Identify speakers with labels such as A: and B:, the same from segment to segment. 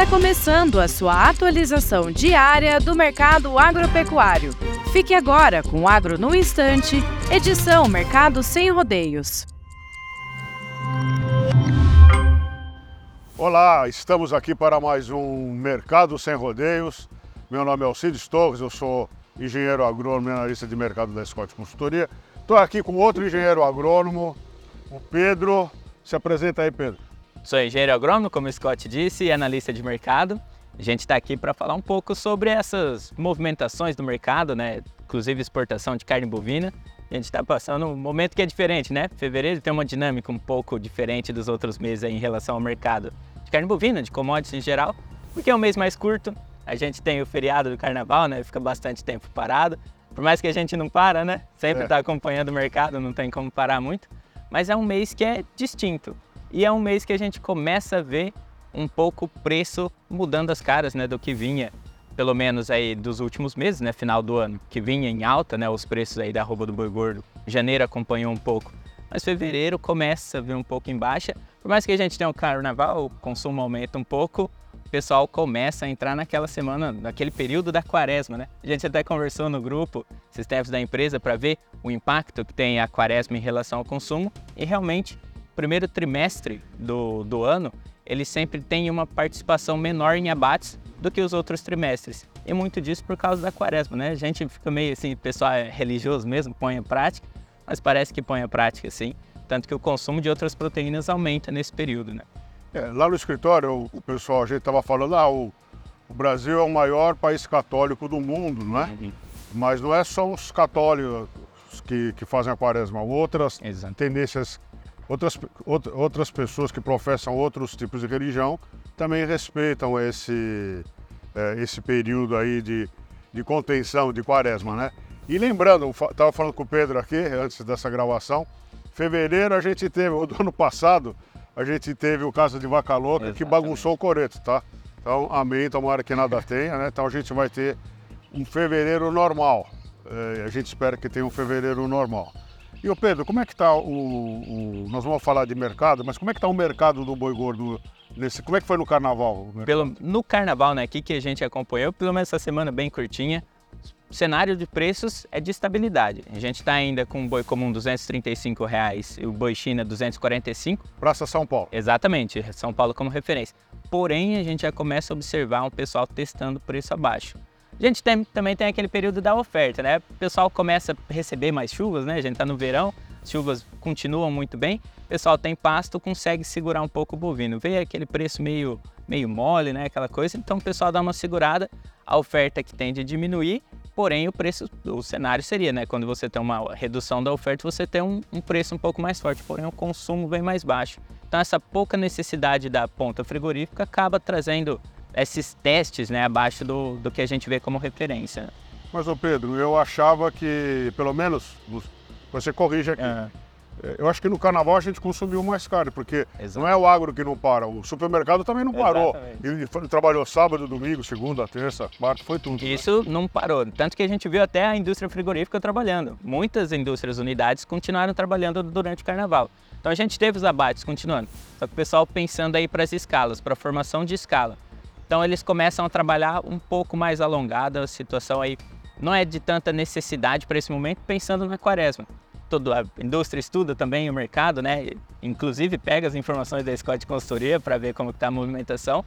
A: Está começando a sua atualização diária do mercado agropecuário. Fique agora com o Agro no Instante, edição Mercado Sem Rodeios.
B: Olá, estamos aqui para mais um Mercado Sem Rodeios. Meu nome é Alcides Torres, eu sou engenheiro agrônomo e analista de mercado da Scott Consultoria. Estou aqui com outro engenheiro agrônomo, o Pedro. Se apresenta aí, Pedro.
C: Sou engenheiro agrônomo, como o Scott disse, e analista de mercado. A gente está aqui para falar um pouco sobre essas movimentações do mercado, né? inclusive exportação de carne bovina. A gente está passando um momento que é diferente, né? Fevereiro tem uma dinâmica um pouco diferente dos outros meses em relação ao mercado de carne bovina, de commodities em geral, porque é um mês mais curto. A gente tem o feriado do carnaval, né? Fica bastante tempo parado. Por mais que a gente não para, né? Sempre está é. acompanhando o mercado, não tem como parar muito. Mas é um mês que é distinto. E é um mês que a gente começa a ver um pouco o preço mudando as caras, né, do que vinha, pelo menos aí dos últimos meses, né, final do ano, que vinha em alta, né, os preços aí da arroba do boi gordo. Janeiro acompanhou um pouco, mas fevereiro começa a vir um pouco em baixa. Por mais que a gente tenha o carnaval, o consumo aumenta um pouco, o pessoal começa a entrar naquela semana, naquele período da quaresma, né? A gente até conversou no grupo, esses tempos da empresa, para ver o impacto que tem a quaresma em relação ao consumo e realmente primeiro trimestre do, do ano, ele sempre tem uma participação menor em abates do que os outros trimestres. E muito disso por causa da quaresma, né? A gente fica meio assim, pessoal é religioso mesmo, põe em prática, mas parece que põe em prática sim. Tanto que o consumo de outras proteínas aumenta nesse período, né?
B: É, lá no escritório, o pessoal, a gente estava falando, ah, o, o, Brasil é o maior país católico do mundo, não é? Uhum. Mas não é só os católicos que, que fazem a quaresma, outras Exato. tendências Outras, outras pessoas que professam outros tipos de religião também respeitam esse, é, esse período aí de, de contenção, de quaresma, né? E lembrando, estava falando com o Pedro aqui, antes dessa gravação, fevereiro a gente teve, do ano passado, a gente teve o caso de Vaca Louca Exatamente. que bagunçou o coreto, tá? Então, amém, tomara que nada tenha, né? Então a gente vai ter um fevereiro normal. É, a gente espera que tenha um fevereiro normal. E o Pedro, como é que está o, o, Nós vamos falar de mercado, mas como é que está o mercado do boi gordo nesse. Como é que foi no carnaval?
C: Pelo, no carnaval, né? Aqui que a gente acompanhou, pelo menos essa semana bem curtinha. O cenário de preços é de estabilidade. A gente está ainda com o boi comum 235 reais, e o boi China 245.
B: Praça São Paulo.
C: Exatamente, São Paulo como referência. Porém, a gente já começa a observar um pessoal testando preço abaixo. A gente tem, também tem aquele período da oferta, né? O pessoal começa a receber mais chuvas, né? A gente está no verão, as chuvas continuam muito bem, o pessoal tem pasto, consegue segurar um pouco o bovino. Veio aquele preço meio, meio mole, né? Aquela coisa, então o pessoal dá uma segurada, a oferta que tende a diminuir, porém o preço, o cenário seria, né? Quando você tem uma redução da oferta, você tem um, um preço um pouco mais forte, porém o consumo vem mais baixo. Então essa pouca necessidade da ponta frigorífica acaba trazendo esses testes né, abaixo do, do que a gente vê como referência.
B: Mas, ô Pedro, eu achava que, pelo menos, você corrige aqui. É. Eu acho que no carnaval a gente consumiu mais caro, porque não é o agro que não para, o supermercado também não parou. Ele, ele, trabalhou sábado, domingo, segunda, terça, quarta, foi tudo.
C: Né? Isso né? não parou. Tanto que a gente viu até a indústria frigorífica trabalhando. Muitas indústrias, unidades continuaram trabalhando durante o carnaval. Então a gente teve os abates continuando. Só que o pessoal pensando aí para as escalas, para a formação de escala. Então eles começam a trabalhar um pouco mais alongada, a situação aí não é de tanta necessidade para esse momento, pensando na quaresma. Toda a indústria estuda também o mercado, né? Inclusive pega as informações da escola de consultoria para ver como está a movimentação.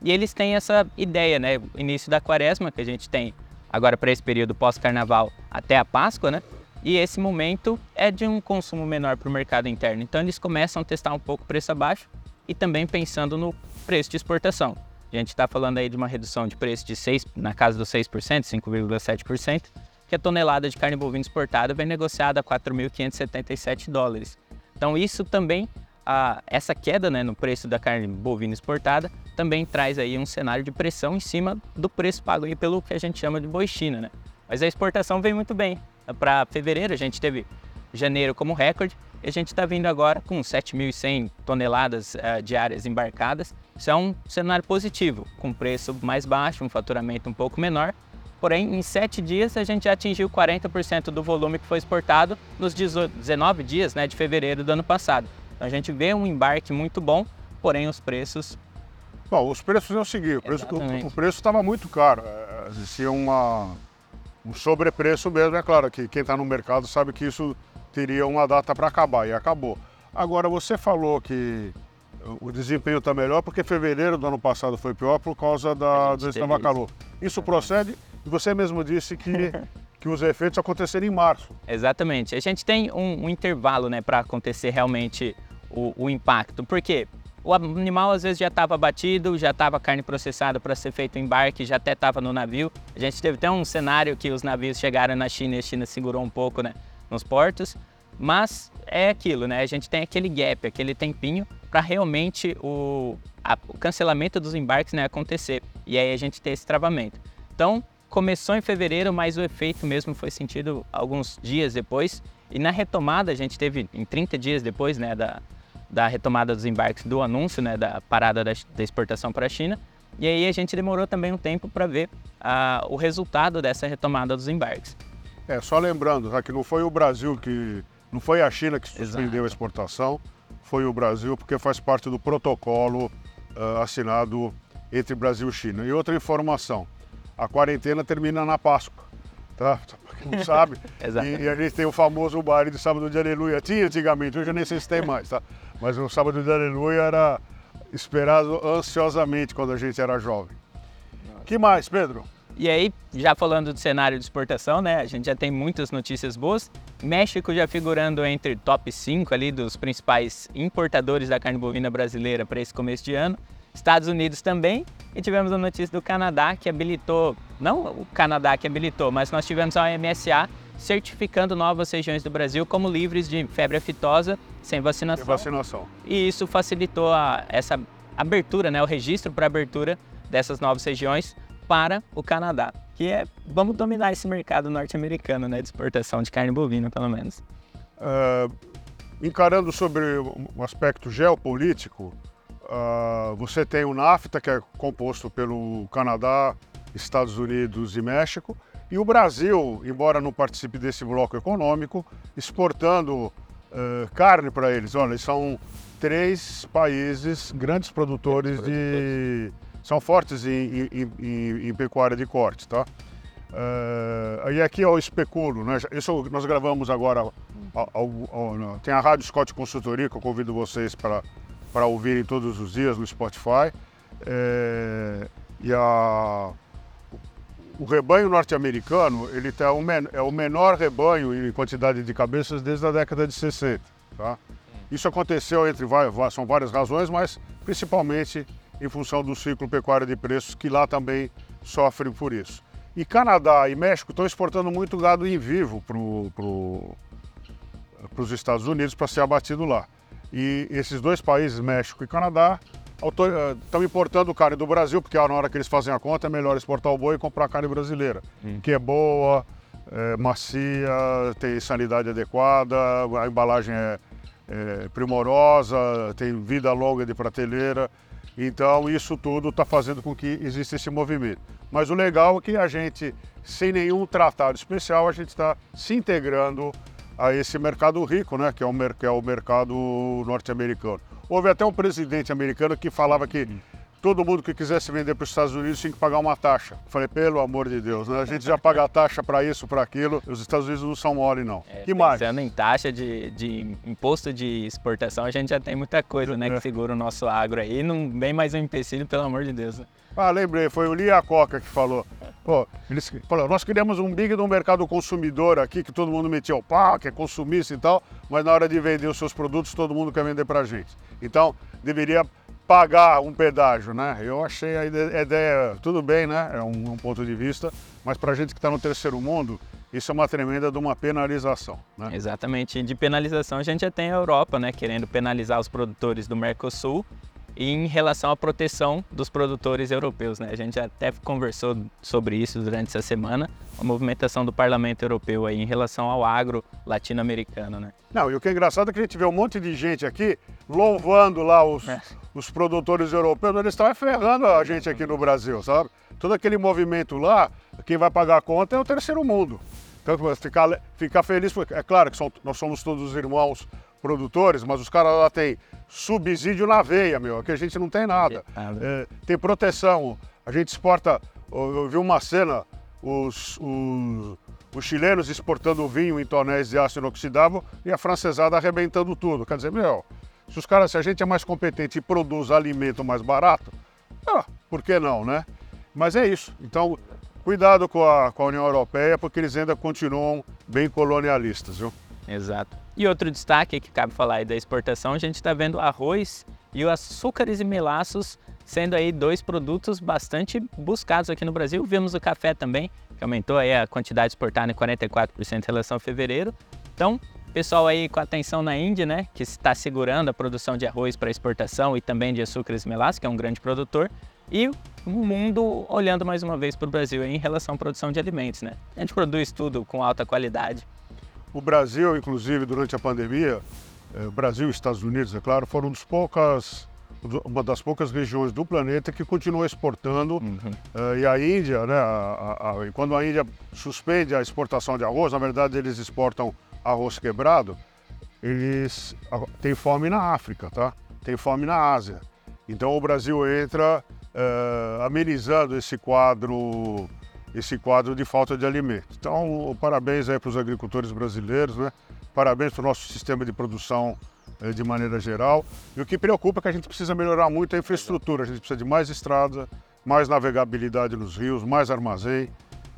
C: E eles têm essa ideia, né? O início da quaresma, que a gente tem agora para esse período pós-carnaval até a Páscoa, né? E esse momento é de um consumo menor para o mercado interno. Então eles começam a testar um pouco o preço abaixo e também pensando no preço de exportação. A gente está falando aí de uma redução de preço de 6, na casa dos 6%, 5,7%, que a tonelada de carne bovina exportada vem negociada a 4.577 dólares. Então isso também, a, essa queda né, no preço da carne bovina exportada, também traz aí um cenário de pressão em cima do preço pago aí pelo que a gente chama de boi China. Né? Mas a exportação vem muito bem. Para fevereiro a gente teve janeiro como recorde, e a gente está vindo agora com 7.100 toneladas uh, diárias embarcadas. Isso é um cenário positivo, com preço mais baixo, um faturamento um pouco menor. Porém, em 7 dias a gente já atingiu 40% do volume que foi exportado nos 19 dias né, de fevereiro do ano passado. Então a gente vê um embarque muito bom, porém os preços
B: Bom, os preços é o seguinte, o preço estava muito caro. é, Existia uma, um sobrepreço mesmo, é claro que quem está no mercado sabe que isso teria uma data para acabar e acabou. Agora, você falou que o desempenho está melhor porque fevereiro do ano passado foi pior por causa da, do
C: isso.
B: calor. Isso procede e você mesmo disse que, que os efeitos aconteceram em março.
C: Exatamente. A gente tem um, um intervalo né, para acontecer realmente o, o impacto. Por quê? O animal às vezes já estava abatido, já estava carne processada para ser feito o embarque, já até estava no navio. A gente teve até um cenário que os navios chegaram na China e a China segurou um pouco né, nos portos. Mas é aquilo, né? A gente tem aquele gap, aquele tempinho para realmente o, a- o cancelamento dos embarques né, acontecer. E aí a gente tem esse travamento. Então, começou em fevereiro, mas o efeito mesmo foi sentido alguns dias depois. E na retomada, a gente teve em 30 dias depois né, da, da retomada dos embarques, do anúncio né, da parada da, da exportação para a China. E aí a gente demorou também um tempo para ver ah, o resultado dessa retomada dos embarques.
B: É, só lembrando, tá, que não foi o Brasil que. Não foi a China que suspendeu
C: Exato.
B: a exportação, foi o Brasil, porque faz parte do protocolo ah, assinado entre Brasil e China. E outra informação: a quarentena termina na Páscoa. Tá? Pra quem não sabe.
C: Exato.
B: e, e a gente tem o famoso baile de sábado de aleluia. Tinha antigamente, hoje eu nem sei se tem mais, tá? Mas o sábado de aleluia era esperado ansiosamente quando a gente era jovem. que mais, Pedro?
C: E aí, já falando do cenário de exportação, né? A gente já tem muitas notícias boas. México já figurando entre top 5 ali dos principais importadores da carne bovina brasileira para esse começo de ano. Estados Unidos também. E tivemos a notícia do Canadá que habilitou, não o Canadá que habilitou, mas nós tivemos a OMSA certificando novas regiões do Brasil como livres de febre aftosa sem vacinação.
B: vacinação.
C: E isso facilitou a- essa abertura, né, o registro para abertura dessas novas regiões para o Canadá, que é vamos dominar esse mercado norte-americano, né, de exportação de carne bovina, pelo menos.
B: Ah, encarando sobre um aspecto geopolítico, ah, você tem o NAFTA, que é composto pelo Canadá, Estados Unidos e México, e o Brasil, embora não participe desse bloco econômico, exportando ah, carne para eles. Olha, eles são três países grandes produtores de. São fortes em, em- em- em pecuária de corte, tá? Eh, e aqui é o especulo, né? Isso nós gravamos agora. ao- ao- ao- tem a Rádio Scott Consultoria, que eu convido vocês para ouvirem todos os dias no Spotify. Eh, e a, o rebanho norte-americano ele tá é o menor rebanho em quantidade de cabeças desde a década de 60. Tá? Isso aconteceu entre são várias razões, mas principalmente em função do ciclo pecuário de preços que lá também sofre por isso. E Canadá e México estão exportando muito gado em vivo para os Estados Unidos para ser abatido lá. E esses dois países, México e Canadá, auto- eh, estão importando carne do Brasil, porque na hora que eles fazem a conta é melhor exportar o boi e comprar carne brasileira, que é boa, é macia, tem sanidade adequada, a embalagem é, é primorosa, tem vida longa de prateleira. Então isso tudo está fazendo com que exista esse movimento. Mas o legal é que a gente, sem nenhum tratado especial, a gente está se integrando a esse mercado rico, né, que é o, mer- que é o mercado norte-americano. Houve até um presidente americano que falava que todo mundo que quisesse vender para os Estados Unidos tinha que pagar uma taxa. Falei, pelo amor de Deus, né? a gente já paga a taxa para isso, para aquilo. Os Estados Unidos não são mole, não.
C: É,
B: que mais?
C: Pensando em taxa de, de imposto de exportação, a gente já tem muita coisa, né,
B: É.
C: que segura o nosso agro aí. Não vem mais um empecilho, pelo amor de Deus. né?
B: Ah, lembrei, foi o Lia Coca que falou. Pô, eles falaram, nós queríamos um big no mercado consumidor aqui, que todo mundo metia o pau, que é consumista e tal, mas na hora de vender os seus produtos, todo mundo quer vender pra gente. Então, deveria pagar um pedágio, né? Eu achei a ide- a ideia, tudo bem, né? É um, um ponto de vista, mas pra gente que está no terceiro mundo, isso é uma tremenda de uma penalização, né?
C: Exatamente. De penalização, a gente já tem a Europa, né, querendo penalizar os produtores do Mercosul em relação à proteção dos produtores europeus, né? A gente até conversou sobre isso durante essa semana, a movimentação do Parlamento Europeu aí em relação ao agro latino-americano, né?
B: Não, e o que é engraçado é que a gente vê um monte de gente aqui louvando lá os,
C: É.
B: os produtores europeus, eles estão ferrando a gente aqui no Brasil, sabe? Todo aquele movimento lá, quem vai pagar a conta é o terceiro mundo. Então, ficar, ficar feliz, porque é claro que são- nós somos todos irmãos produtores, mas os caras lá têm subsídio na veia, meu. Aqui a gente não tem nada. É, tem proteção. A gente exporta. Eu vi uma cena, os, os, os chilenos exportando vinho em tonéis de aço inoxidável e a francesada arrebentando tudo. Quer dizer, meu, se os caras, se a gente é mais competente e produz alimento mais barato, ah, por que não, né? Mas é isso. Então, cuidado com a, com a União Europeia, porque eles ainda continuam bem colonialistas, viu?
C: Exato. E outro destaque que cabe falar aí da exportação, a gente está vendo arroz e os açúcares e melaços sendo aí dois produtos bastante buscados aqui no Brasil. Vimos o café também, que aumentou aí a quantidade exportada em 44% em relação a fevereiro. Então, pessoal aí com atenção na Índia, né, que está segurando a produção de arroz para exportação e também de açúcares e melaços, que é um grande produtor. E o mundo olhando mais uma vez para o Brasil em relação à produção de alimentos, né? A gente produz tudo com alta qualidade.
B: O Brasil, inclusive, durante a pandemia, eh, Brasil e Estados Unidos, é claro, foram dos poucas, uma das poucas regiões do planeta que continua exportando. Uhum. Uh, e a Índia, né, a, a, a, quando a Índia suspende a exportação de arroz, na verdade eles exportam arroz quebrado, eles têm fome na África, tá? Tem fome na Ásia. Então o Brasil entra uh, amenizando esse quadro esse quadro de falta de alimento. Então, parabéns aí para os agricultores brasileiros, né? Parabéns para o nosso sistema de produção eh, de maneira geral. E o que preocupa é que a gente precisa melhorar muito a infraestrutura. A gente precisa de mais estrada, mais navegabilidade nos rios, mais armazém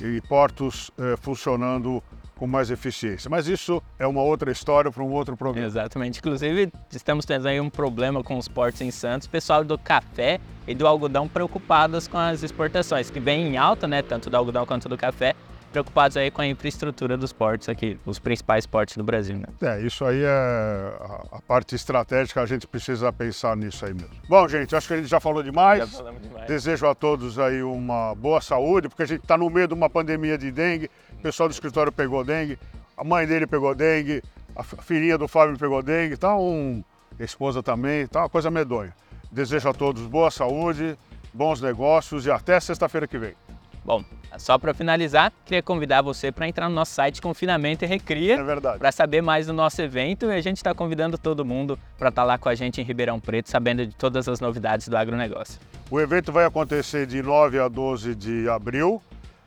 B: e portos eh, funcionando com mais eficiência. Mas isso é uma outra história para um outro programa.
C: Exatamente. Inclusive, estamos tendo aí um problema com os portos em Santos. Pessoal do café e do algodão preocupados com as exportações, que vem em alta, né, tanto do algodão quanto do café, preocupados aí com a infraestrutura dos portos aqui, os principais portos do Brasil, né?
B: É, isso aí é a, parte estratégica, a gente precisa pensar nisso aí mesmo. Bom, gente, acho que a gente já falou demais. Já falamos demais. Desejo a todos aí uma boa saúde, porque a gente está no meio de uma pandemia de dengue, o pessoal do escritório pegou dengue, a mãe dele pegou dengue, a filhinha do Fábio pegou dengue, tá um... a esposa também, tá uma coisa medonha. Desejo a todos boa saúde, bons negócios e até sexta-feira que vem.
C: Bom, só para finalizar, queria convidar você para entrar no nosso site Confinamento e Recria.
B: É verdade.
C: Para saber mais do nosso evento e a gente está convidando todo mundo para estar tá lá com a gente em Ribeirão Preto, sabendo de todas as novidades do agronegócio.
B: O evento vai acontecer de 9 a 12 de abril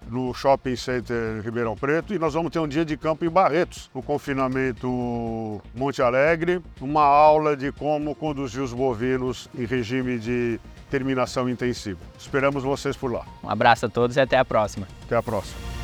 B: no Shopping Center Ribeirão Preto e nós vamos ter um dia de campo em Barretos, no confinamento Monte Alegre, uma aula de como conduzir os bovinos em regime de terminação intensiva. Esperamos vocês por lá.
C: Um abraço a todos e até a próxima.
B: Até a próxima.